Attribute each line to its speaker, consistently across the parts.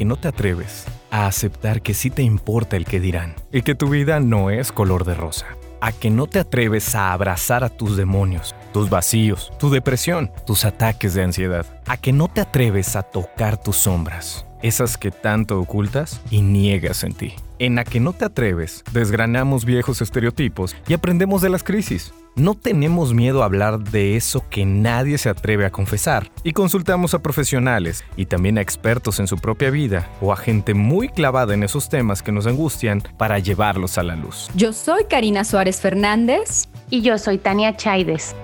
Speaker 1: que no te atreves a aceptar que sí te importa el que dirán y que tu vida no es color de rosa. A que no te atreves a abrazar a tus demonios, tus vacíos, tu depresión, tus ataques de ansiedad. A que no te atreves a tocar tus sombras, esas que tanto ocultas y niegas en ti. En A que no te atreves, desgranamos viejos estereotipos y aprendemos de las crisis. No tenemos miedo a hablar de eso que nadie se atreve a confesar y consultamos a profesionales y también a expertos en su propia vida o a gente muy clavada en esos temas que nos angustian para llevarlos a la luz.
Speaker 2: Yo soy Karina Suárez Fernández.
Speaker 3: Y yo soy Tania Chaides.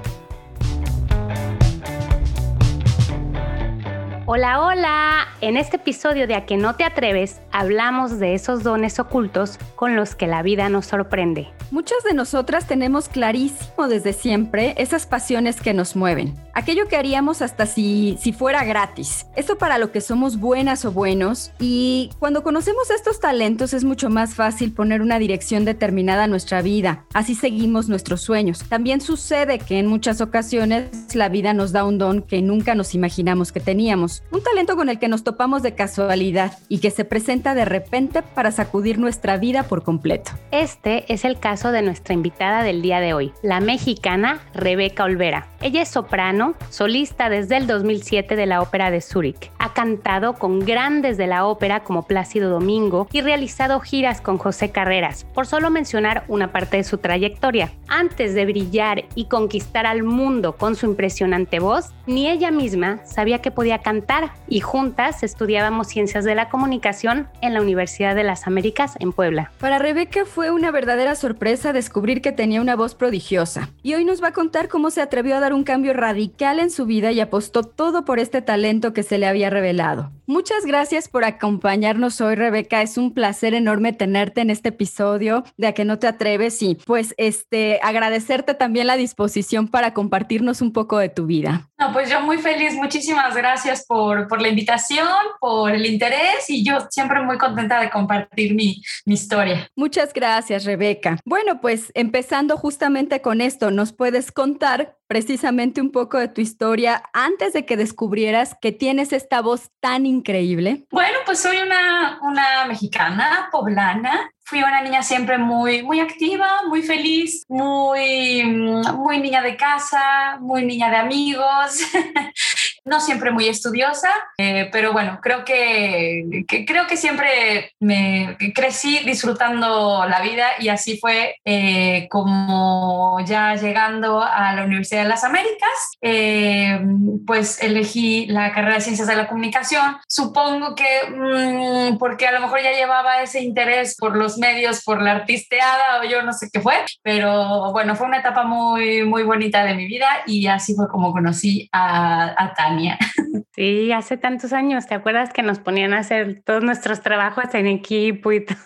Speaker 3: Hola, hola. En este episodio de A que no te atreves, hablamos de esos dones ocultos con los que la vida nos sorprende.
Speaker 2: Muchas de nosotras tenemos clarísimo desde siempre esas pasiones que nos mueven. Aquello que haríamos hasta si, si fuera gratis. Eso para lo que somos buenas o buenos. Y cuando conocemos estos talentos es mucho más fácil poner una dirección determinada a nuestra vida. Así seguimos nuestros sueños. También sucede que en muchas ocasiones la vida nos da un don que nunca nos imaginamos que teníamos. Un talento con el que nos topamos de casualidad y que se presenta de repente para sacudir nuestra vida por completo.
Speaker 3: Este es el caso de nuestra invitada del día de hoy, la mexicana Rebeca Olvera. Ella es soprano, solista desde el 2007 de la Ópera de Zúrich. Ha cantado con grandes de la ópera como Plácido Domingo y realizado giras con José Carreras, por solo mencionar una parte de su trayectoria. Antes de brillar y conquistar al mundo con su impresionante voz, ni ella misma sabía que podía cantar y juntas estudiábamos ciencias de la comunicación en la Universidad de las Américas en Puebla.
Speaker 2: Para Rebeca fue una verdadera sorpresa descubrir que tenía una voz prodigiosa y hoy nos va a contar cómo se atrevió a dar un cambio radical en su vida y apostó todo por este talento que se le había revelado. Muchas gracias por acompañarnos hoy, Rebeca. Es un placer enorme tenerte en este episodio de A que no te atreves y pues este agradecerte también la disposición para compartirnos un poco de tu vida.
Speaker 4: No, pues yo muy feliz, muchísimas gracias por, por la invitación, por el interés y yo siempre muy contenta de compartir mi, mi historia.
Speaker 2: Muchas gracias, Rebeca. Bueno, pues empezando justamente con esto, ¿nos puedes contar precisamente un poco de tu historia antes de que descubrieras que tienes esta voz tan increíble?
Speaker 4: Bueno, pues soy una, una mexicana, poblana. Fui una niña siempre muy, muy activa, muy feliz, muy, muy niña de casa, muy niña de amigos. no siempre muy estudiosa, eh, pero bueno, creo que, creo que siempre me crecí disfrutando la vida y así fue eh, como ya llegando a la Universidad de las Américas, eh, pues elegí la carrera de Ciencias de la Comunicación. Supongo que mmm, porque a lo mejor ya llevaba ese interés por los medios, por la artisteada o yo no sé qué fue, pero bueno, fue una etapa muy, muy bonita de mi vida y así fue como conocí a, a.
Speaker 3: Sí, hace tantos años, ¿te acuerdas que nos ponían a hacer todos nuestros trabajos en equipo y todo?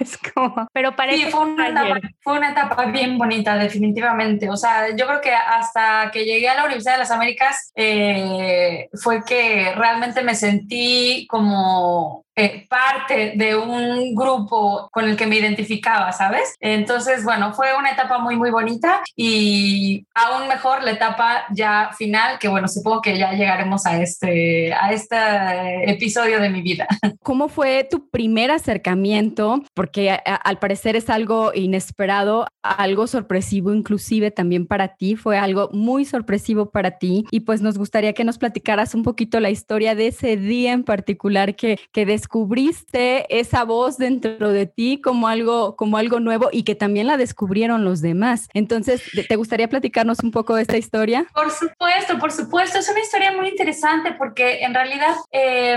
Speaker 3: Es como, pero parece
Speaker 4: sí, fue una, etapa, fue una etapa bien bonita, definitivamente. O sea, yo creo que hasta que llegué a la Universidad de las Américas eh, fue que realmente me sentí como eh, parte de un grupo con el que me identificaba, ¿sabes? Entonces, bueno, fue una etapa muy, muy bonita y aún mejor la etapa ya final, que bueno, supongo que ya llegaremos a este, a este episodio de mi vida.
Speaker 2: ¿Cómo fue tu primer acercamiento? Porque al parecer es algo inesperado, algo sorpresivo inclusive también para ti, fue algo muy sorpresivo para ti y pues nos gustaría que nos platicaras un poquito la historia de ese día en particular que, que descubriste esa voz dentro de ti como algo, como algo nuevo y que también la descubrieron los demás. Entonces, ¿te gustaría platicarnos un poco de esta historia?
Speaker 4: Por supuesto, por supuesto. Es una historia muy interesante porque en realidad eh,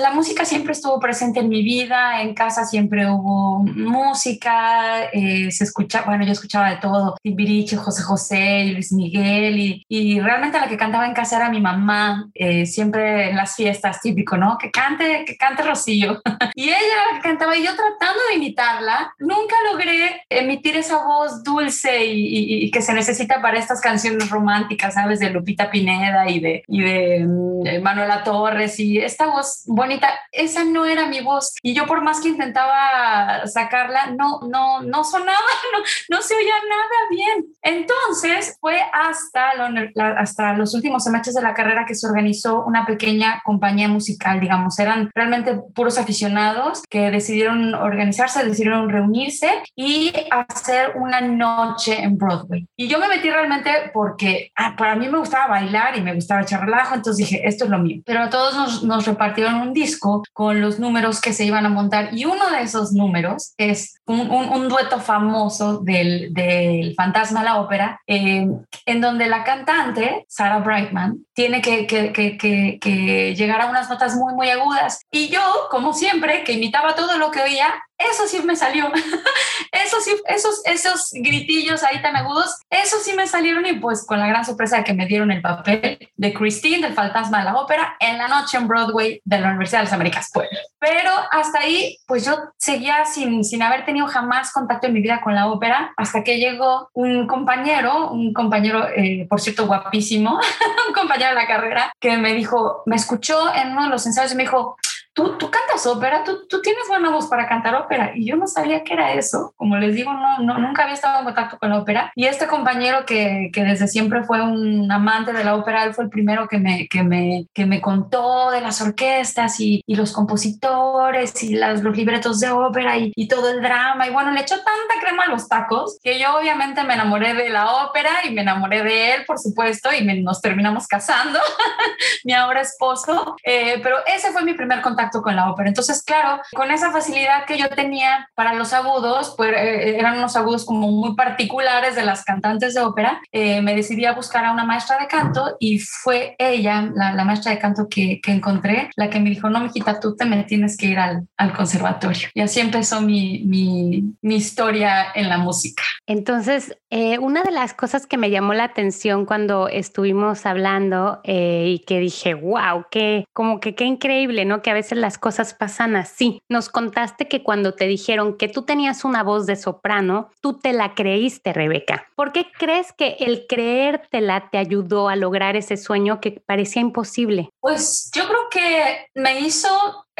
Speaker 4: la música siempre estuvo presente en mi vida. En casa siempre hubo música, eh, se escuchaba, bueno, yo escuchaba de todo, Timbiriche, José José, Luis Miguel y, y, realmente la que cantaba en casa era mi mamá, eh, siempre en las fiestas, típico, ¿no? Que cante, que cante Rocío y ella cantaba y yo tratando de imitarla, nunca logré emitir esa voz dulce y, y, que se necesita para estas canciones románticas, ¿sabes? De Lupita Pineda y de, y de, de Manuela Torres y esta voz bonita, esa no era mi voz. Y yo por más que intentaba sacarla, no, no, no sonaba, no, no se oía nada bien. Entonces fue hasta, lo, hasta los últimos semestres de la carrera que se organizó una pequeña compañía musical, digamos, eran realmente puros aficionados que decidieron organizarse, decidieron reunirse y hacer una noche en Broadway. Y yo me metí realmente porque ah, para mí me gustaba bailar y me gustaba echar relajo, entonces dije, esto es lo mío. Pero a todos nos, nos repartieron un disco con los números que se iban a montar y uno de esos números es un, un, dueto famoso del, del Fantasma la Ópera, eh, en donde la cantante, Sarah Brightman, tiene que, que, que, que, llegar a unas notas muy, muy agudas. Y yo, como siempre, que imitaba todo lo que oía, eso sí me salió. eso sí, esos, esos gritillos ahí tan agudos, eso sí me salieron y pues con la gran sorpresa de que me dieron el papel de Christine, del fantasma de la ópera, en la noche en Broadway de la Universidad de las Américas. Pero hasta ahí, pues yo seguía sin, sin haber tenido jamás contacto en mi vida con la ópera, hasta que llegó un compañero, un compañero, eh, por cierto, guapísimo, un compañero de la carrera, que me dijo, me escuchó en uno de los ensayos y me dijo, tú, tú cantas ópera, tú, tú tienes buena voz para cantar ópera. Y yo no sabía que era eso. Como les digo, no, no, nunca había estado en contacto con la ópera. Y este compañero que, que desde siempre fue un amante de la ópera, él fue el primero que me, que me, que me contó de las orquestas y, y los compositores y las, los libretos de ópera y, y, todo el drama. Y bueno, le echó tanta crema a los tacos que yo obviamente me enamoré de la ópera y me enamoré de él, por supuesto, y nos terminamos casando, mi ahora esposo. Eh, pero ese fue mi primer contacto con la ópera. Entonces, claro, con esa facilidad que yo tenía para los agudos, pues eh, eran unos agudos como muy particulares de las cantantes de ópera, eh, me decidí a buscar a una maestra de canto y fue ella, la, maestra de canto que, que, encontré, la que me dijo, no, mijita, tú te me tienes que ir al, al conservatorio. Y así empezó mi, mi, mi historia en la música.
Speaker 3: Entonces, eh, una de las cosas que me llamó la atención cuando estuvimos hablando y que dije, wow, qué, como que qué increíble, ¿no? Que a veces las cosas pasan así. Nos contaste que cuando te dijeron que tú tenías una voz de soprano, tú te la creíste, Rebeca. ¿Por qué crees que el creértela te ayudó a lograr ese sueño que parecía imposible?
Speaker 4: Pues yo creo que me hizo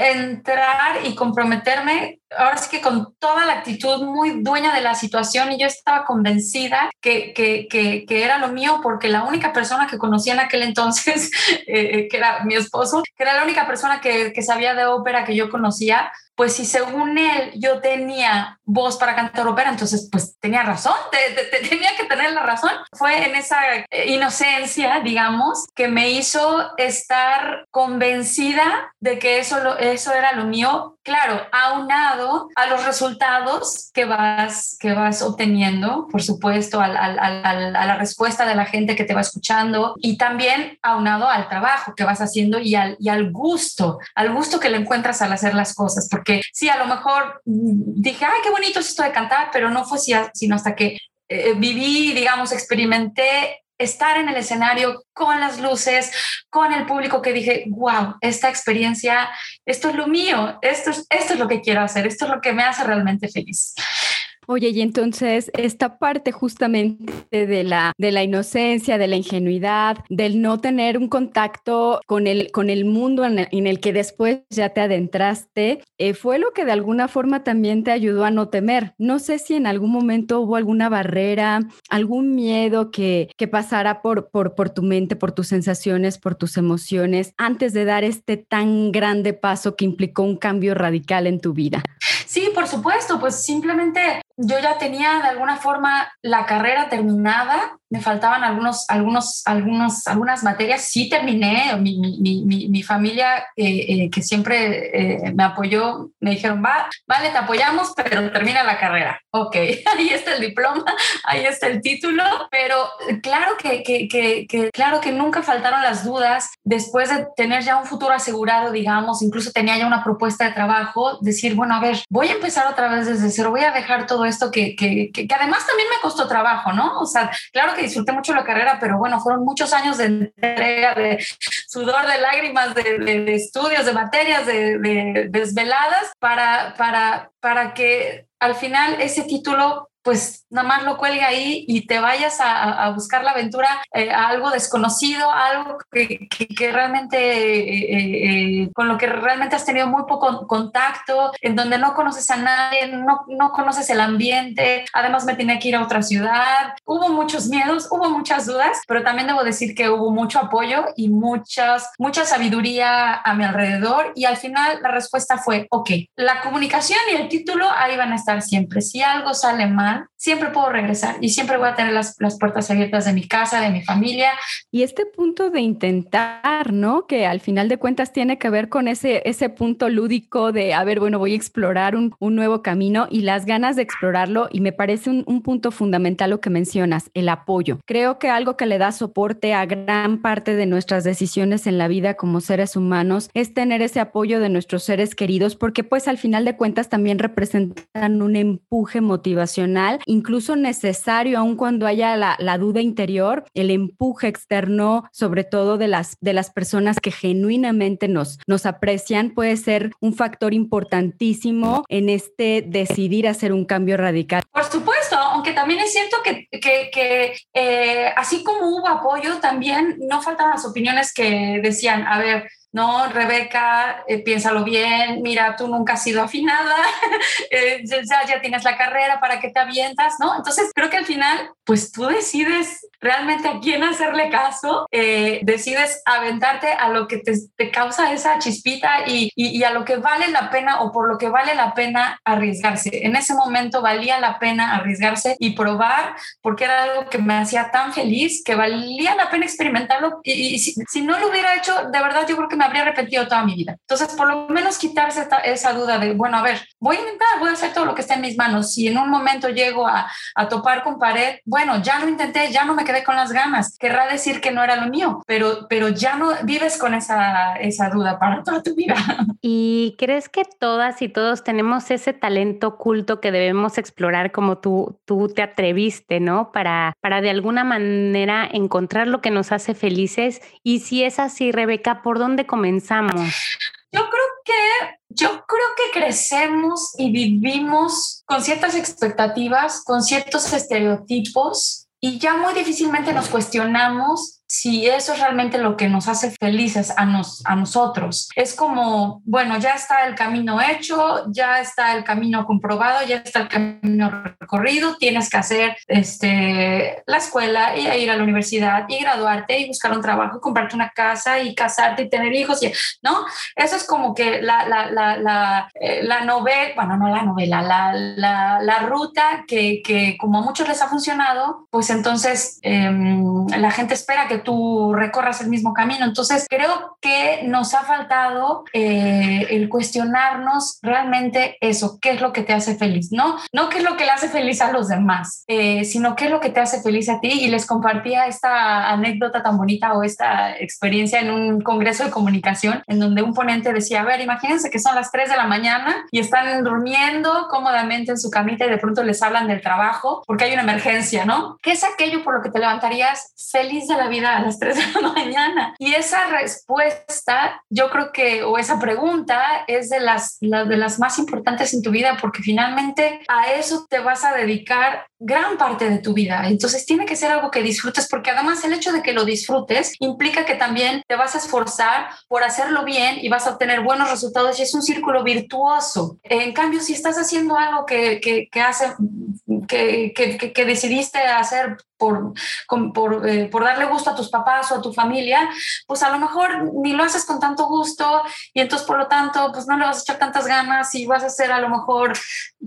Speaker 4: entrar y comprometerme, ahora sí que con toda la actitud muy dueña de la situación y yo estaba convencida que, que, que, era lo mío porque la única persona que conocía en aquel entonces, eh, que era mi esposo, que era la única persona que, que sabía de ópera que yo conocía, pues si según él yo tenía voz para cantar ópera, entonces pues tenía razón, tenía que tener la razón. Fue en esa eh, inocencia, digamos, que me hizo estar convencida de que eso, lo, eso era lo mío, claro, aunado a los resultados que vas, que vas obteniendo, por supuesto, a la respuesta de la gente que te va escuchando y también aunado al trabajo que vas haciendo y al, y al gusto, al gusto que le encuentras al hacer las cosas, sí, a lo mejor mm, dije, ay, qué bonito es esto de cantar, pero no fue sino hasta que eh, viví, digamos, experimenté estar en el escenario con las luces, con el público que dije, wow, esta experiencia, esto es lo mío, esto esto es lo que quiero hacer, esto es lo que me hace realmente feliz.
Speaker 2: Oye, y entonces esta parte justamente de la, de la inocencia, de la ingenuidad, del no tener un contacto con el, con el mundo en el, que después ya te adentraste, eh, fue lo que de alguna forma también te ayudó a no temer. No sé si en algún momento hubo alguna barrera, algún miedo que, que pasara por, por, por tu mente, por tus sensaciones, por tus emociones, antes de dar este tan grande paso que implicó un cambio radical en tu vida.
Speaker 4: Sí, por supuesto, pues simplemente yo ya tenía de alguna forma la carrera terminada, me faltaban algunos, algunos, algunos, algunas materias, sí terminé, mi, mi, mi, mi familia eh, eh, que siempre eh, me apoyó, me dijeron, Va, vale, te apoyamos, pero termina la carrera. Ok, ahí está el diploma, ahí está el título, pero claro que, que, que, que, claro que nunca faltaron las dudas después de tener ya un futuro asegurado, digamos, incluso tenía ya una propuesta de trabajo, decir, bueno, a ver, voy a empezar otra vez desde cero, voy a dejar todo esto que, que, que, además también me costó trabajo, ¿no? O sea, claro que disfruté mucho la carrera, pero bueno, fueron muchos años de entrega, de sudor, de lágrimas, de, de, estudios, de materias, de, de desveladas para, para, para que al final ese título pues nada más lo cuelgue ahí y te vayas a, buscar la aventura eh, a algo desconocido, algo que, que, realmente, eh, eh, con lo que realmente has tenido muy poco contacto, en donde no conoces a nadie, no, no conoces el ambiente, además me tenía que ir a otra ciudad, hubo muchos miedos, hubo muchas dudas, pero también debo decir que hubo mucho apoyo y muchas, mucha sabiduría a mi alrededor y al final la respuesta fue, ok, la comunicación y el título ahí van a estar siempre, si algo sale mal, siempre puedo regresar y siempre voy a tener las, las, puertas abiertas de mi casa, de mi familia.
Speaker 2: Y este punto de intentar, ¿no? Que al final de cuentas tiene que ver con ese, ese punto lúdico de, a ver, bueno, voy a explorar un, un nuevo camino y las ganas de explorarlo. Y me parece un, un punto fundamental lo que mencionas, el apoyo. Creo que algo que le da soporte a gran parte de nuestras decisiones en la vida como seres humanos es tener ese apoyo de nuestros seres queridos, porque pues al final de cuentas también representan un empuje motivacional incluso necesario, aun cuando haya la, duda interior, el empuje externo, sobre todo de las, de las personas que genuinamente nos, nos aprecian, puede ser un factor importantísimo en este decidir hacer un cambio radical.
Speaker 4: Por supuesto, aunque también es cierto que, que, eh, así como hubo apoyo, también no faltan las opiniones que decían, a ver, no, Rebeca, eh, piénsalo bien, mira, tú nunca has sido afinada, eh, ya, ya, tienes la carrera, ¿para qué te avientas? ¿no? Entonces, creo que al final, pues tú decides realmente a quién hacerle caso, eh, decides aventarte a lo que te, te causa esa chispita y, y, a lo que vale la pena o por lo que vale la pena arriesgarse. En ese momento valía la pena arriesgarse y probar porque era algo que me hacía tan feliz que valía la pena experimentarlo y, si, si no lo hubiera hecho, de verdad yo creo que me habría arrepentido toda mi vida. Entonces, por lo menos quitarse esa duda de, bueno, a ver, voy a intentar, voy a hacer todo lo que esté en mis manos. Si en un momento llego a, a topar con pared, bueno, ya lo intenté, ya no me quedé con las ganas. Querrá decir que no era lo mío, pero, pero ya no vives con esa, esa duda para toda tu vida.
Speaker 3: ¿Y crees que todas y todos tenemos ese talento oculto que debemos explorar como tú, tú te atreviste, ¿no? Para, para de alguna manera encontrar lo que nos hace felices. Y si es así, Rebeca, ¿por dónde comenzamos?
Speaker 4: Yo creo que yo creo que crecemos y vivimos con ciertas expectativas, con ciertos estereotipos y ya muy difícilmente nos cuestionamos si eso es realmente lo que nos hace felices a, nos, a nosotros. Es como, bueno, ya está el camino hecho, ya está el camino comprobado, ya está el camino recorrido, tienes que hacer este, la escuela y ir a la universidad y graduarte y buscar un trabajo comprarte una casa y casarte y tener hijos, y, ¿no? Eso es como que la, la, la, la, eh, la novela, bueno, no la novela, la, la, la ruta que, que, como a muchos les ha funcionado, pues entonces eh, la gente espera que tú recorras el mismo camino. Entonces, creo que nos ha faltado eh, el cuestionarnos realmente eso, qué es lo que te hace feliz, ¿no? No qué es lo que le hace feliz a los demás, eh, sino qué es lo que te hace feliz a ti. Y les compartía esta anécdota tan bonita o esta experiencia en un congreso de comunicación en donde un ponente decía, a ver, imagínense que son las 3 de la mañana y están durmiendo cómodamente en su camita y de pronto les hablan del trabajo porque hay una emergencia, ¿no? ¿Qué es aquello por lo que te levantarías feliz de la vida a las 3 de la mañana. Y esa respuesta, yo creo que, o esa pregunta, es de las, de las más importantes en tu vida porque finalmente a eso te vas a dedicar gran parte de tu vida. Entonces tiene que ser algo que disfrutes porque además el hecho de que lo disfrutes implica que también te vas a esforzar por hacerlo bien y vas a obtener buenos resultados y es un círculo virtuoso. En cambio, si estás haciendo algo que, que, que hace, que, que, que decidiste hacer por, por, eh, por, darle gusto a tus papás o a tu familia, pues a lo mejor ni lo haces con tanto gusto y entonces por lo tanto pues no le vas a echar tantas ganas y vas a ser a lo mejor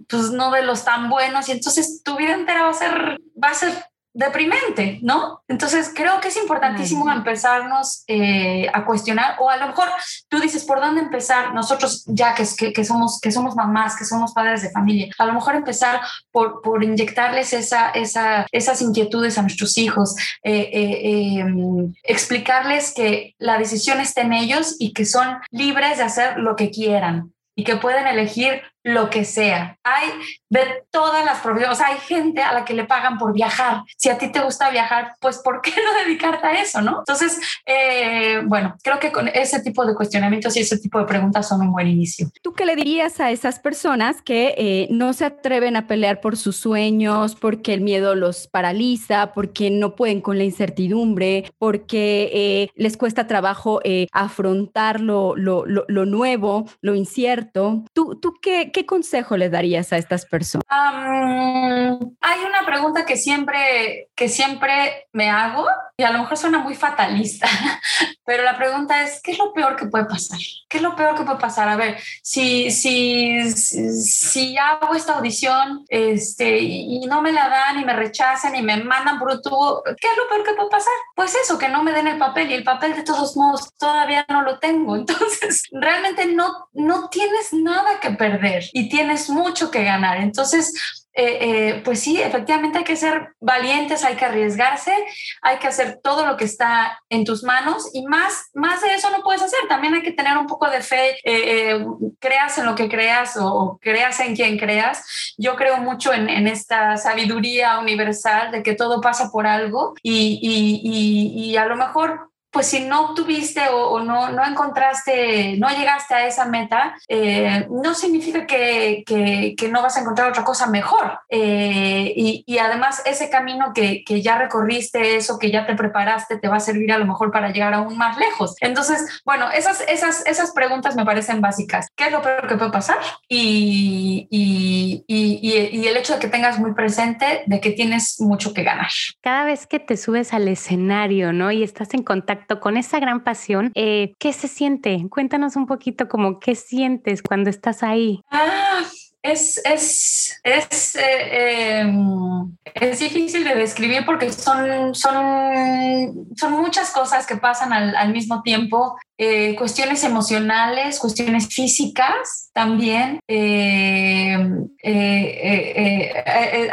Speaker 4: pues no de los tan buenos y entonces tu vida entera va a ser, va a ser deprimente, ¿no? Entonces creo que es importantísimo empezarnos eh, a cuestionar o a lo mejor tú dices por dónde empezar nosotros ya que, que, que, somos que somos mamás, que somos padres de familia, a lo mejor empezar por, por inyectarles esa, esa, esas inquietudes a nuestros hijos, eh, eh, em, explicarles que la decisión está en ellos y que son libres de hacer lo que quieran y que pueden elegir lo que sea. Hay de todas las profesiones, o sea, hay gente a la que le pagan por viajar. Si a ti te gusta viajar, pues ¿por qué no dedicarte a eso, no? Entonces, eh, bueno, creo que con ese tipo de cuestionamientos y ese tipo de preguntas son un buen inicio.
Speaker 2: ¿Tú qué le dirías a esas personas que eh, no se atreven a pelear por sus sueños, porque el miedo los paraliza, porque no pueden con la incertidumbre, porque eh, les cuesta trabajo eh, afrontar lo, lo, lo, nuevo, lo incierto? ¿Tú, tú qué, qué consejo le darías a estas personas?
Speaker 4: hay una pregunta que siempre, que siempre me hago y a lo mejor suena muy fatalista, pero la pregunta es, ¿qué es lo peor que puede pasar? ¿Qué es lo peor que puede pasar? A ver, si, si, si hago esta audición este, y no me la dan y me rechazan y me mandan por un tubo, ¿qué es lo peor que puede pasar? Pues eso, que no me den el papel y el papel de todos modos todavía no lo tengo. Entonces, realmente no, no tienes nada que perder y tienes mucho que ganar. Entonces, eh, eh, pues sí, efectivamente hay que ser valientes, hay que arriesgarse, hay que hacer todo lo que está en tus manos y más, más de eso no puedes hacer. También hay que tener un poco de fe, eh, creas en lo que creas o, creas en quien creas. Yo creo mucho en, esta sabiduría universal de que todo pasa por algo y, y a lo mejor pues si no obtuviste o, no, no encontraste, no llegaste a esa meta, eh, no significa que, que, no vas a encontrar otra cosa mejor. Eh, y, y, además ese camino que, que, ya recorriste, eso que ya te preparaste, te va a servir a lo mejor para llegar aún más lejos. Entonces, bueno, esas, esas, esas preguntas me parecen básicas. ¿Qué es lo peor que puede pasar? Y, y, y el hecho de que tengas muy presente de que tienes mucho que ganar.
Speaker 3: Cada vez que te subes al escenario, ¿no? Y estás en contacto con esa gran pasión, eh, ¿qué se siente? Cuéntanos un poquito como qué sientes cuando estás ahí.
Speaker 4: Ah, es, es, es, eh, em, es, difícil de describir porque son, son, son muchas cosas que pasan al, mismo tiempo. Eh, cuestiones emocionales, cuestiones físicas también. Eh,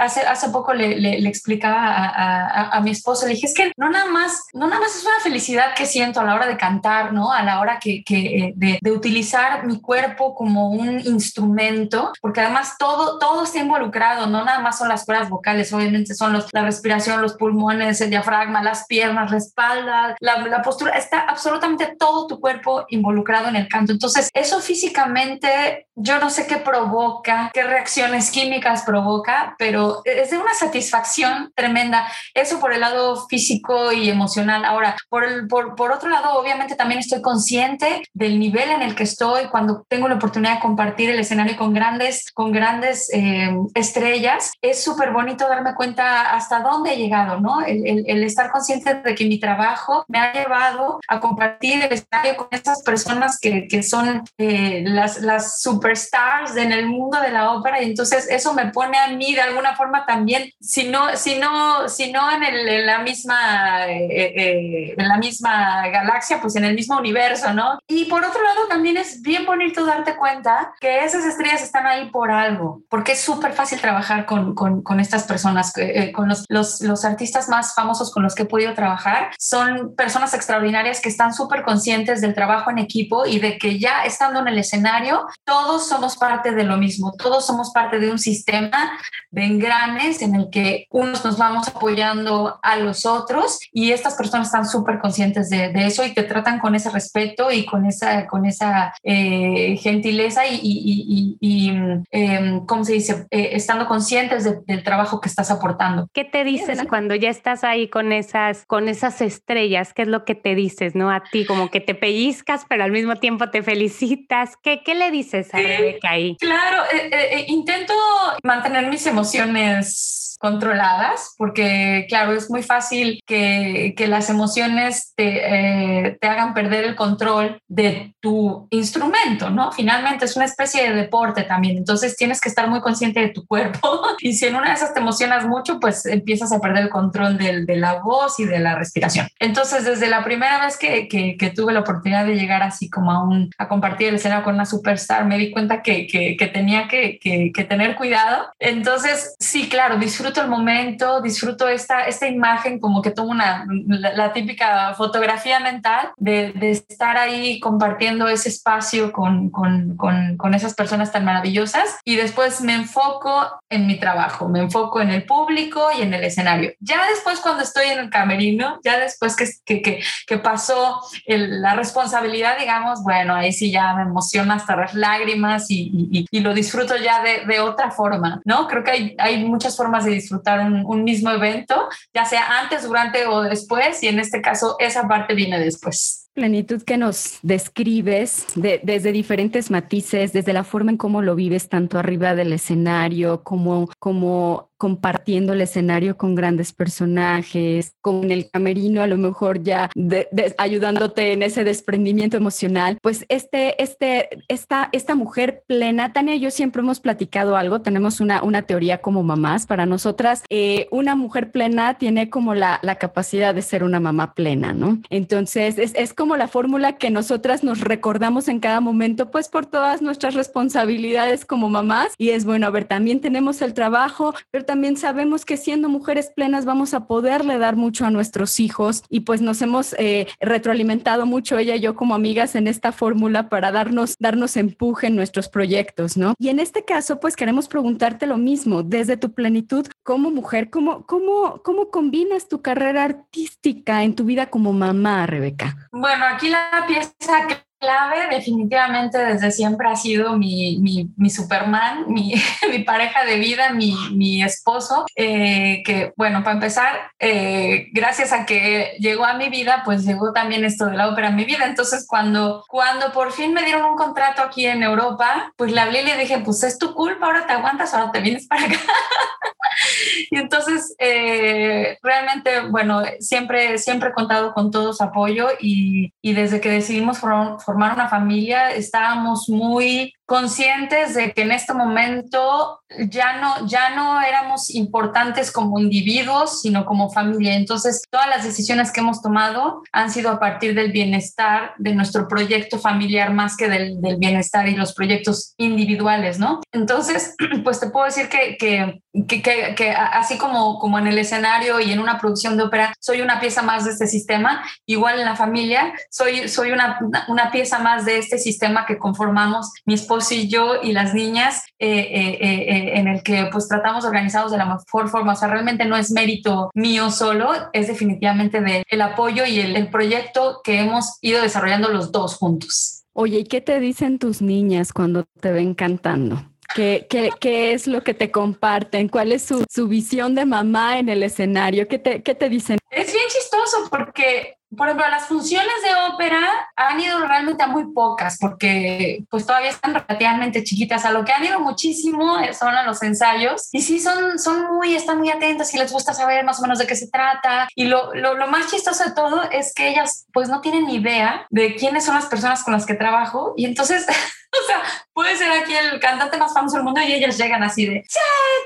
Speaker 4: hace, hace poco le, le, explicaba a, a, mi esposo, le dije, es que no nada, más, no nada más es una felicidad que siento a la hora de cantar, ¿no? A la hora que, que de, de, utilizar mi cuerpo como un instrumento, porque además todo, todo está involucrado, no nada más son las cuerdas vocales, obviamente son los, la respiración, los pulmones, el diafragma, las piernas, la espalda, la, la postura, está absolutamente todo tu cuerpo involucrado en el canto. Entonces, eso físicamente, yo no sé qué provoca, qué reacciones químicas provoca, pero es de una satisfacción tremenda. Eso por el lado físico y emocional. Ahora, por, el, por, por otro lado, obviamente también estoy consciente del nivel en el que estoy cuando tengo la oportunidad de compartir el escenario con grandes, con grandes eh, estrellas. Es súper bonito darme cuenta hasta dónde he llegado, ¿no? El, el, el estar consciente de que mi trabajo me ha llevado a compartir el escenario con esas personas que, que son eh, las, las superstars en el mundo de la ópera y entonces eso me pone a mí de alguna forma también, si no, si no, si no en, el, en la misma, eh, eh, en la misma galaxia, pues en el mismo universo, ¿no? Y por otro lado también es bien bonito darte cuenta que esas estrellas están ahí por algo, porque es súper fácil trabajar con, con, con estas personas, con los, los, los artistas más famosos con los que he podido trabajar, son personas extraordinarias que están súper conscientes del trabajo en equipo y de que ya estando en el escenario, todos somos parte de lo mismo, todos somos parte de un sistema de engranes en el que unos nos vamos apoyando a los otros y estas personas están súper conscientes de, eso y te tratan con ese respeto y con esa, con esa eh, gentileza y, y, y, em, ¿cómo se dice? Eh, estando conscientes del trabajo que estás aportando.
Speaker 3: ¿Qué te dices cuando ya estás ahí con esas, con esas estrellas? ¿Qué es lo que te dices, no? A ti, como que te pellizcas, pero al mismo tiempo te felicitas. ¿Qué, qué le dices a Rebeca ahí?
Speaker 4: Claro, eh, eh, intento mantener mis emociones controladas, porque claro, es muy fácil que, que las emociones te, eh, te, hagan perder el control de tu instrumento, ¿no? Finalmente es una especie de deporte también, entonces tienes que estar muy consciente de tu cuerpo y si en una de esas te emocionas mucho, pues empiezas a perder el control de, de la voz y de la respiración. Entonces, desde la primera vez que, que, que, tuve la oportunidad de llegar así como a, un, a compartir el escenario con una superstar, me di cuenta que, que tenía que, tener cuidado. Entonces, sí, claro, disfruto el momento, disfruto esta, esta imagen como que tomo una, la, típica fotografía mental de, de, estar ahí compartiendo ese espacio con, con, con, con, esas personas tan maravillosas y después me enfoco en mi trabajo, me enfoco en el público y en el escenario. Ya después cuando estoy en el camerino, ya después que, que, que, pasó la responsabilidad, digamos, bueno, ahí sí ya me emociona hasta las lágrimas y, y, lo disfruto ya de, de, otra forma, ¿no? Creo que hay, hay muchas formas de disfrutar un mismo evento, ya sea antes, durante o después, y en este caso esa parte viene después
Speaker 2: plenitud que nos describes desde diferentes matices, desde la forma en cómo lo vives, tanto arriba del escenario como, como compartiendo el escenario con grandes personajes, con el camerino a lo mejor ya ayudándote en ese desprendimiento emocional. Pues este, este, esta, esta mujer plena, Tania y yo siempre hemos platicado algo, tenemos una, una teoría como mamás. Para nosotras, eh, una mujer plena tiene como la, la, capacidad de ser una mamá plena, ¿no? Entonces, es, es como la fórmula que nosotras nos recordamos en cada momento, pues por todas nuestras responsabilidades como mamás. Y es bueno, a ver, también tenemos el trabajo, pero también sabemos que siendo mujeres plenas vamos a poderle dar mucho a nuestros hijos y pues nos hemos eh, retroalimentado mucho ella y yo como amigas en esta fórmula para darnos, darnos empuje en nuestros proyectos, ¿no? Y en este caso, pues queremos preguntarte lo mismo, desde tu plenitud como mujer, ¿cómo, cómo, cómo combinas tu carrera artística en tu vida como mamá, Rebeca?
Speaker 4: Bueno, aquí la pieza clave definitivamente desde siempre ha sido mi, mi, Superman, mi, mi, pareja de vida, mi, mi esposo, eh, que bueno, para empezar, eh, gracias a que llegó a mi vida, pues llegó también esto de la ópera a mi vida. Entonces, cuando, cuando por fin me dieron un contrato aquí en Europa, pues le hablé y le dije, pues es tu culpa, ahora te aguantas, ahora te vienes para acá. y entonces, eh, realmente, bueno, siempre, siempre he contado con todo su apoyo y, y desde que decidimos formar formar una familia, estábamos muy conscientes de que en este momento ya no, ya no éramos importantes como individuos, sino como familia. Entonces, todas las decisiones que hemos tomado han sido a partir del bienestar de nuestro proyecto familiar más que del, del bienestar y los proyectos individuales, ¿no? Entonces, pues te puedo decir que, que, que, que, así como, como en el escenario y en una producción de ópera, soy una pieza más de este sistema, igual en la familia, soy, soy una, una pieza más de este sistema que conformamos mi esposo y yo y las niñas, eh, eh, eh, en el que pues tratamos organizados de la mejor forma. O sea, realmente no es mérito mío solo, es definitivamente de el apoyo y el, el proyecto que hemos ido desarrollando los dos juntos.
Speaker 2: Oye, ¿y qué te dicen tus niñas cuando te ven cantando? ¿Qué, qué, qué es lo que te comparten? ¿Cuál es su, su visión de mamá en el escenario? ¿Qué te, ¿Qué te dicen?
Speaker 4: Es bien chistoso porque por ejemplo, las funciones de ópera han ido realmente a muy pocas porque pues todavía están relativamente chiquitas. A lo que han ido muchísimo son a los ensayos y sí son, son muy, están muy atentas y les gusta saber más o menos de qué se trata. Y lo, lo, lo más chistoso de todo es que ellas pues no tienen idea de quiénes son las personas con las que trabajo y entonces o sea, puede ser aquí el cantante más famoso del mundo y ellas llegan así de, sí,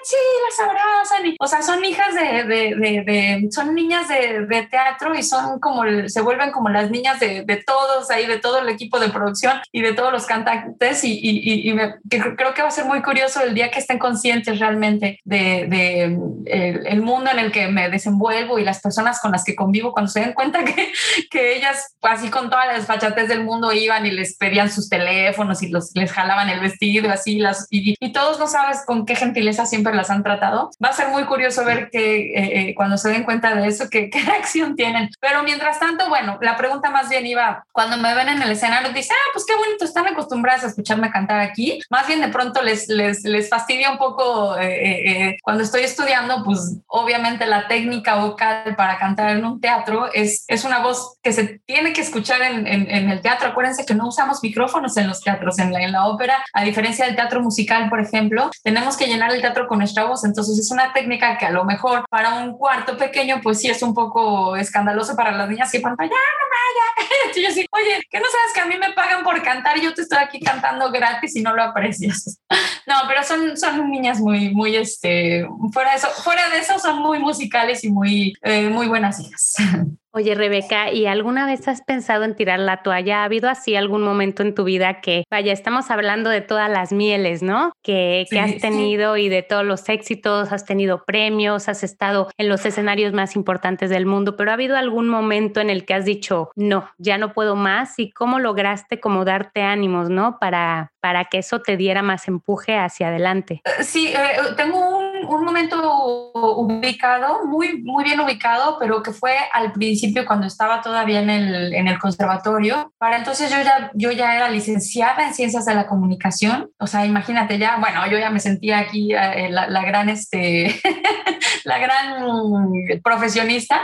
Speaker 4: sí, las abrazan. o sea, son hijas de, de, de, son niñas de, de, teatro y son como, se vuelven como las niñas de, todos ahí, de todo el equipo de producción y de todos los cantantes. Y, y, y me, creo que va a ser muy curioso el día que estén conscientes realmente de, el, el, mundo en el que me desenvuelvo y las personas con las que convivo, cuando se den cuenta que, que ellas, así con todas las desfachatez del mundo, iban y les pedían sus teléfonos y les jalaban el vestido así, las, y, todos no sabes con qué gentileza siempre las han tratado. Va a ser muy curioso ver que eh, eh, cuando se den cuenta de eso, qué reacción tienen. Pero mientras tanto, bueno, la pregunta más bien iba, cuando me ven en el escenario, dicen, ah, pues qué bonito, están acostumbradas a escucharme cantar aquí. Más bien de pronto les, les, les fastidia un poco eh, cuando estoy estudiando, pues obviamente la técnica vocal para cantar en un teatro es, es una voz que se tiene que escuchar en, en, en el teatro. Acuérdense que no usamos micrófonos en los teatros, en la, ópera, a diferencia del teatro musical, por ejemplo, tenemos que llenar el teatro con nuestra voz. Entonces es una técnica que a lo mejor para un cuarto pequeño, pues sí es un poco escandaloso para las niñas van ya, no vaya. Y yo sí, oye, que no sabes que a mí me pagan por cantar y yo te estoy aquí cantando gratis y no lo aprecias. No, pero son, son niñas muy, muy, este, fuera de eso, fuera de eso son muy musicales y muy, eh, muy buenas hijas.
Speaker 3: Oye, Rebeca, ¿y alguna vez has pensado en tirar la toalla? ¿Ha habido así algún momento en tu vida que, vaya, estamos hablando de todas las mieles, ¿no? Que, has tenido y de todos los éxitos, has tenido premios, has estado en los escenarios más importantes del mundo, pero ¿ha habido algún momento en el que has dicho, no, ya no puedo más? ¿Y cómo lograste como darte ánimos, ¿no? Para, para que eso te diera más empuje hacia adelante.
Speaker 4: Eh, sí, eh, tengo un, un momento ubicado, muy, muy bien ubicado, pero que fue al principio cuando estaba todavía en el, en el conservatorio. Para entonces yo ya, yo ya era licenciada en ciencias de la comunicación. O sea, imagínate ya, bueno, yo ya me sentía aquí eh, la, gran, este, la gran profesionista.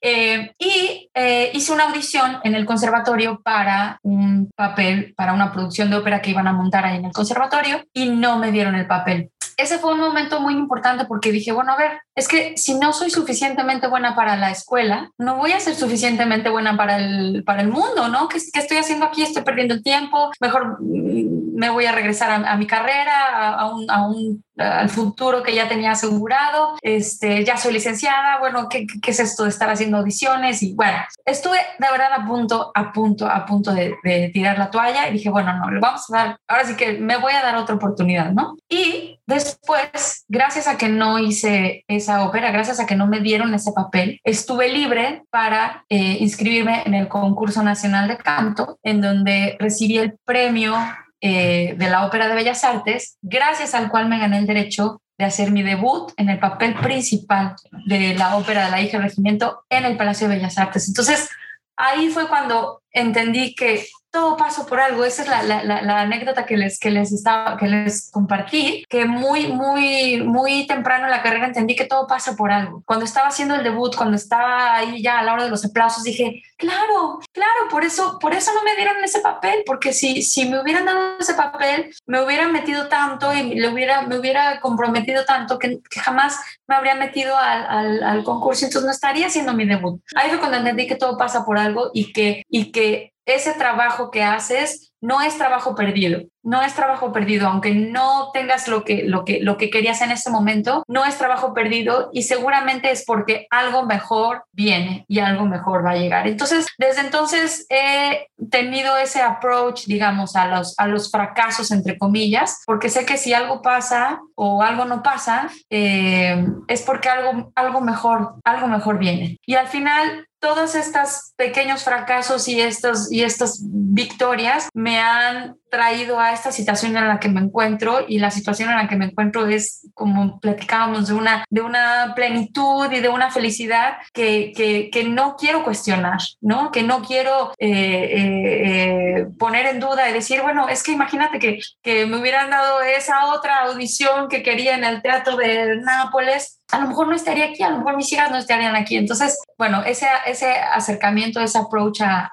Speaker 4: Eh, y eh, hice una audición en el conservatorio para un papel, para una producción de ópera que iban a montar ahí en el conservatorio y no me dieron el papel ese fue un momento muy importante porque dije, bueno, a ver, es que si no soy suficientemente buena para la escuela, no voy a ser suficientemente buena para el, para el mundo, ¿no? ¿Qué, ¿Qué, estoy haciendo aquí? Estoy perdiendo el tiempo, mejor mm, me voy a regresar a, mi carrera, a, un, a un al futuro que ya tenía asegurado, este, ya soy licenciada, bueno, ¿qué, ¿qué, es esto de estar haciendo audiciones? Y bueno, estuve de verdad a punto, a punto, a punto de, de tirar la toalla y dije, bueno, no, le vamos a dar, ahora sí que me voy a dar otra oportunidad, ¿no? Y después, gracias a que no hice esa ópera, gracias a que no me dieron ese papel, estuve libre para eh, inscribirme en el concurso nacional de canto, en donde recibí el premio eh, de la Ópera de Bellas Artes, gracias al cual me gané el derecho de hacer mi debut en el papel principal de la ópera de la hija del regimiento en el Palacio de Bellas Artes. Entonces, ahí fue cuando entendí que todo pasó por algo. Esa es la, la, la, anécdota que les, que, les estaba, que les compartí, que muy, muy, muy temprano en la carrera entendí que todo pasa por algo. Cuando estaba haciendo el debut, cuando estaba ahí ya a la hora de los aplausos, dije, claro, claro, por eso, por eso no me dieron ese papel, porque si, si me hubieran dado ese papel, me hubieran metido tanto y le hubiera, me hubiera comprometido tanto que, que jamás me habría metido al, al, al concurso, entonces no estaría haciendo mi debut. Ahí fue cuando entendí que todo pasa por algo y que, y que ese trabajo que haces no es trabajo perdido, no es trabajo perdido, aunque no tengas lo que, lo que, lo que querías en ese momento, no es trabajo perdido y seguramente es porque algo mejor viene y algo mejor va a llegar. Entonces, desde entonces he tenido ese approach, digamos, a los, a los fracasos, entre comillas, porque sé que si algo pasa o algo no pasa, eh, es porque algo, algo mejor, algo mejor viene. Y al final, todos estos pequeños fracasos y, estos, y estas victorias me han traído a esta situación en la que me encuentro y la situación en la que me encuentro es como platicábamos de una, de una plenitud y de una felicidad que, que, que no quiero cuestionar, ¿no? Que no quiero eh, eh, eh, poner en duda y decir, bueno, es que imagínate que, que me hubieran dado esa otra audición que quería en el teatro de Nápoles a lo mejor no estaría aquí, a lo mejor mis hijas no estarían aquí. Entonces, bueno, ese, ese acercamiento, ese approach a,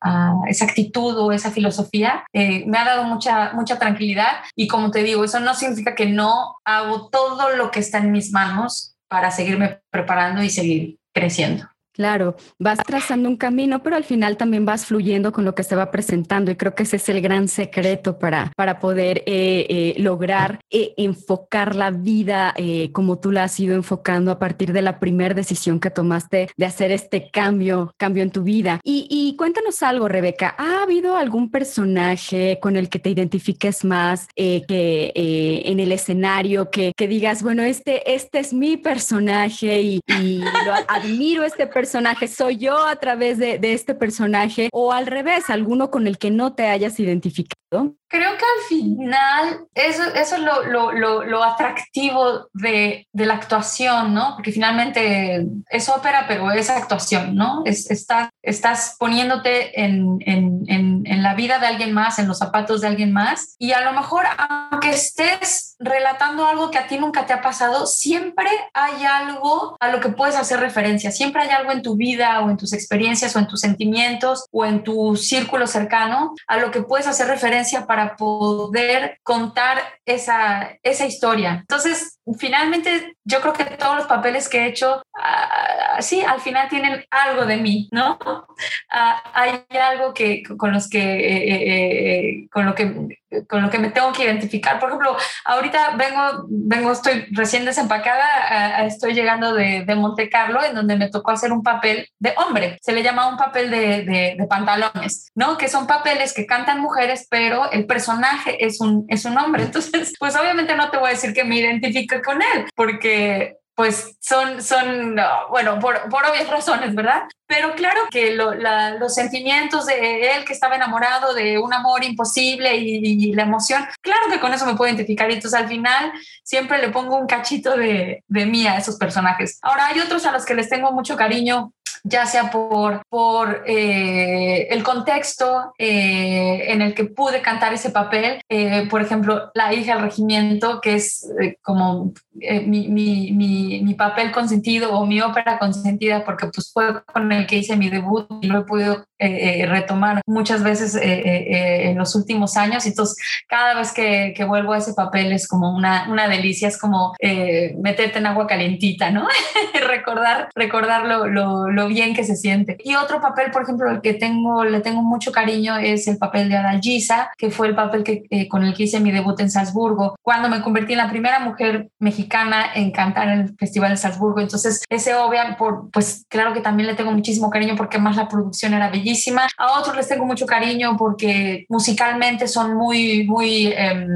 Speaker 4: a, esa actitud o esa filosofía eh, me ha dado mucha, mucha tranquilidad. Y como te digo, eso no significa que no hago todo lo que está en mis manos para seguirme preparando y seguir creciendo.
Speaker 2: Claro, vas trazando un camino, pero al final también vas fluyendo con lo que se va presentando y creo que ese es el gran secreto para, para poder eh, eh, lograr eh, enfocar la vida como tú la has ido enfocando a partir de la primera decisión que tomaste de hacer este cambio, cambio en tu vida. Y, cuéntanos algo, Rebeca, ¿ha habido algún personaje con el que te identifiques más que en el escenario, que, que, digas, bueno, este, este es mi personaje y, y lo admiro este personaje? Personaje, soy yo a través de, de este personaje o al revés, alguno con el que no te hayas identificado.
Speaker 4: Creo que al final eso, eso es lo, lo, lo, lo atractivo de, de, la actuación, ¿no? Porque finalmente es ópera, pero es actuación, ¿no? Es, está, estás poniéndote en, en, en, en, la vida de alguien más, en los zapatos de alguien más, y a lo mejor, aunque estés relatando algo que a ti nunca te ha pasado, siempre hay algo a lo que puedes hacer referencia, siempre hay algo en tu vida o en tus experiencias o en tus sentimientos o en tu círculo cercano a lo que puedes hacer referencia para poder contar esa, esa historia. Entonces, finalmente, yo creo que todos los papeles que he hecho, uh, sí, al final tienen algo de mí, ¿no? Uh, hay algo que con los que, eh, eh, eh, con lo que con lo que me tengo que identificar. Por ejemplo, ahorita vengo, vengo, estoy recién desempacada, estoy llegando de, de, Monte Carlo, en donde me tocó hacer un papel de hombre. Se le llama un papel de, de, pantalones, ¿no? Que son papeles que cantan mujeres, pero el personaje es un, es un hombre. Entonces, pues obviamente no te voy a decir que me con él, porque pues son, son bueno, por, por, obvias razones, ¿verdad? Pero claro que los sentimientos de él que estaba enamorado de un amor imposible y, la emoción, claro que con eso me puedo identificar y entonces al final siempre le pongo un cachito de, de mí a esos personajes. Ahora hay otros a los que les tengo mucho cariño ya sea por, por eh, el contexto eh, en el que pude cantar ese papel. Eh, por ejemplo, La hija del regimiento, que es como mi, mi, mi, mi, papel consentido o mi ópera consentida, porque pues fue con el que hice mi debut y lo he podido retomar muchas veces en los últimos años. Entonces, cada vez que, que, vuelvo a ese papel es como una, una delicia, es como meterte en agua calentita, ¿no? recordar, recordar lo, lo, lo bien que se siente. Y otro papel, por ejemplo, el que tengo, le tengo mucho cariño es el papel de Adalgisa, que fue el papel que, eh, con el que hice mi debut en Salzburgo, cuando me convertí en la primera mujer mexicana en cantar en el Festival de Salzburgo. Entonces, ese obvia, por, pues claro que también le tengo muchísimo cariño porque más la producción era bellísima. A otros les tengo mucho cariño porque musicalmente son muy, muy, eh,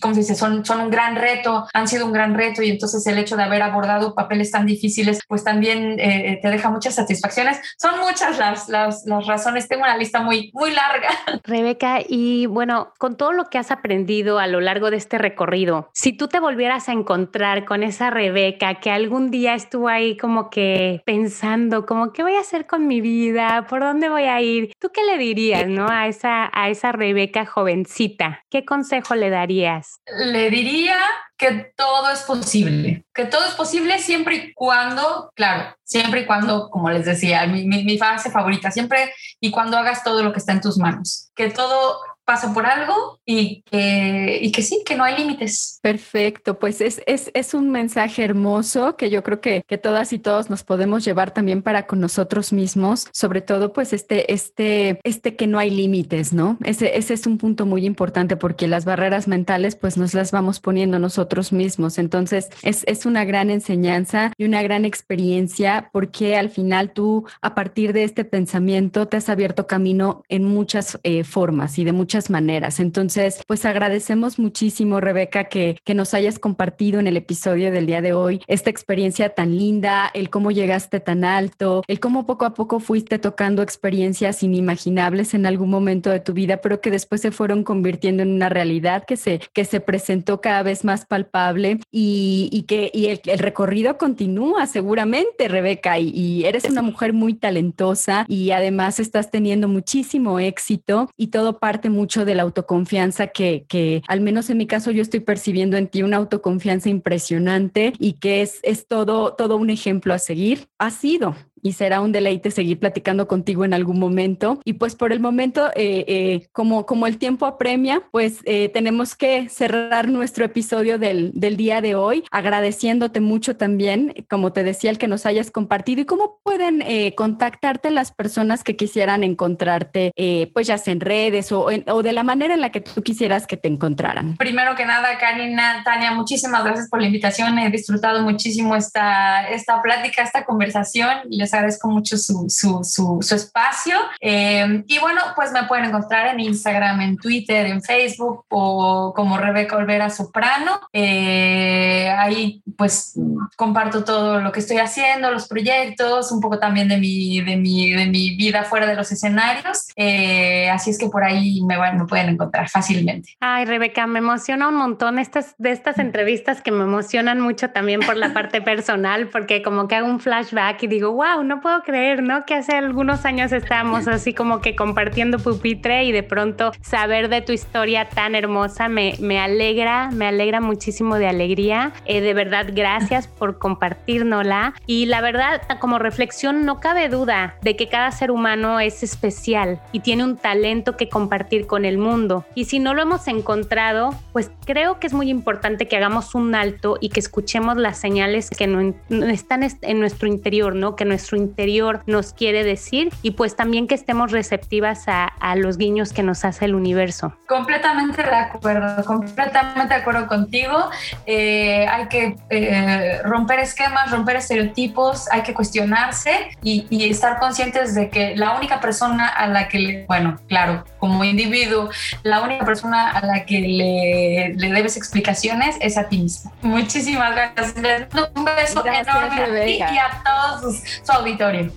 Speaker 4: ¿cómo se dice? Son, son un gran reto, han sido un gran reto y entonces el hecho de haber abordado papeles tan difíciles, pues también eh, te deja mucha satisfacciones. Son muchas las, las, las, razones, tengo una lista muy, muy larga.
Speaker 3: Rebeca, y bueno, con todo lo que has aprendido a lo largo de este recorrido, si tú te volvieras a encontrar con esa Rebeca que algún día estuvo ahí como que pensando, como, ¿qué voy a hacer con mi vida? ¿Por dónde voy a ir? ¿Tú qué le dirías, no? A esa, a esa Rebeca jovencita. ¿Qué consejo le darías?
Speaker 4: Le diría que todo es posible, que todo es posible siempre y cuando, claro, siempre y cuando, como les decía, mi, mi, mi fase favorita, siempre y cuando hagas todo lo que está en tus manos, que todo pasa por algo y que, y que sí, que no hay límites.
Speaker 2: Perfecto, pues es, es, es, un mensaje hermoso que yo creo que, que todas y todos nos podemos llevar también para con nosotros mismos, sobre todo pues este, este, este que no hay límites, ¿no? Ese, ese es un punto muy importante porque las barreras mentales pues nos las vamos poniendo nosotros mismos. Entonces es, es una gran enseñanza y una gran experiencia porque al final tú a partir de este pensamiento te has abierto camino en muchas eh, formas y de muchas maneras. Entonces, pues agradecemos muchísimo, Rebeca, que, que nos hayas compartido en el episodio del día de hoy esta experiencia tan linda, el cómo llegaste tan alto, el cómo poco a poco fuiste tocando experiencias inimaginables en algún momento de tu vida, pero que después se fueron convirtiendo en una realidad que se, que se presentó cada vez más palpable y, y que y el, recorrido continúa seguramente, Rebeca, y, y eres una mujer muy talentosa y además estás teniendo muchísimo éxito y todo parte mucho mucho de la autoconfianza que, que al menos en mi caso yo estoy percibiendo en ti una autoconfianza impresionante y que es, es todo, todo un ejemplo a seguir. Ha sido, y será un deleite seguir platicando contigo en algún momento. Y pues por el momento, eh, eh, como, como el tiempo apremia, pues eh, tenemos que cerrar nuestro episodio del, del, día de hoy, agradeciéndote mucho también, como te decía, el que nos hayas compartido y cómo pueden contactarte las personas que quisieran encontrarte, pues ya sea en redes o, o, de la manera en la que tú quisieras que te encontraran.
Speaker 4: Primero que nada, Karina, Tania, muchísimas gracias por la invitación. He disfrutado muchísimo esta, esta plática, esta conversación. Les agradezco mucho su, su, su, su espacio. Eh, y bueno, pues me pueden encontrar en Instagram, en Twitter, en Facebook o como Rebeca Olvera Soprano. Eh, ahí pues comparto todo lo que estoy haciendo, los proyectos, un poco también de mi, de mi, de mi vida fuera de los escenarios. Eh, así es que por ahí me, me pueden encontrar fácilmente.
Speaker 3: Ay, Rebeca, me emociona un montón estas, de estas entrevistas que me emocionan mucho también por la parte personal, porque como que hago un flashback y digo, wow, no puedo creer, ¿no? Que hace algunos años estábamos así como que compartiendo pupitre y de pronto saber de tu historia tan hermosa me, me alegra, me alegra muchísimo de alegría. Eh, de verdad, gracias por compartirnosla. Y la verdad, como reflexión, no cabe duda de que cada ser humano es especial y tiene un talento que compartir con el mundo. Y si no lo hemos encontrado, pues creo que es muy importante que hagamos un alto y que escuchemos las señales que no, están en nuestro interior, ¿no? Que nuestro nuestro interior nos quiere decir y pues también que estemos receptivas a, los guiños que nos hace el universo.
Speaker 4: Completamente de acuerdo, completamente de acuerdo contigo. Eh, hay que eh, romper esquemas, romper estereotipos, hay que cuestionarse y, y, estar conscientes de que la única persona a la que, le, bueno, claro, como individuo, la única persona a la que le, le debes explicaciones es a ti misma. Muchísimas gracias. Les mando un beso enorme a ti y a todos su auditorio.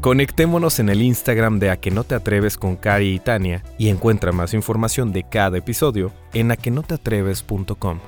Speaker 1: Conectémonos en el Instagram de A que no te atreves con Cari y Tania y encuentra más información de cada episodio en aquenoteatreves.com.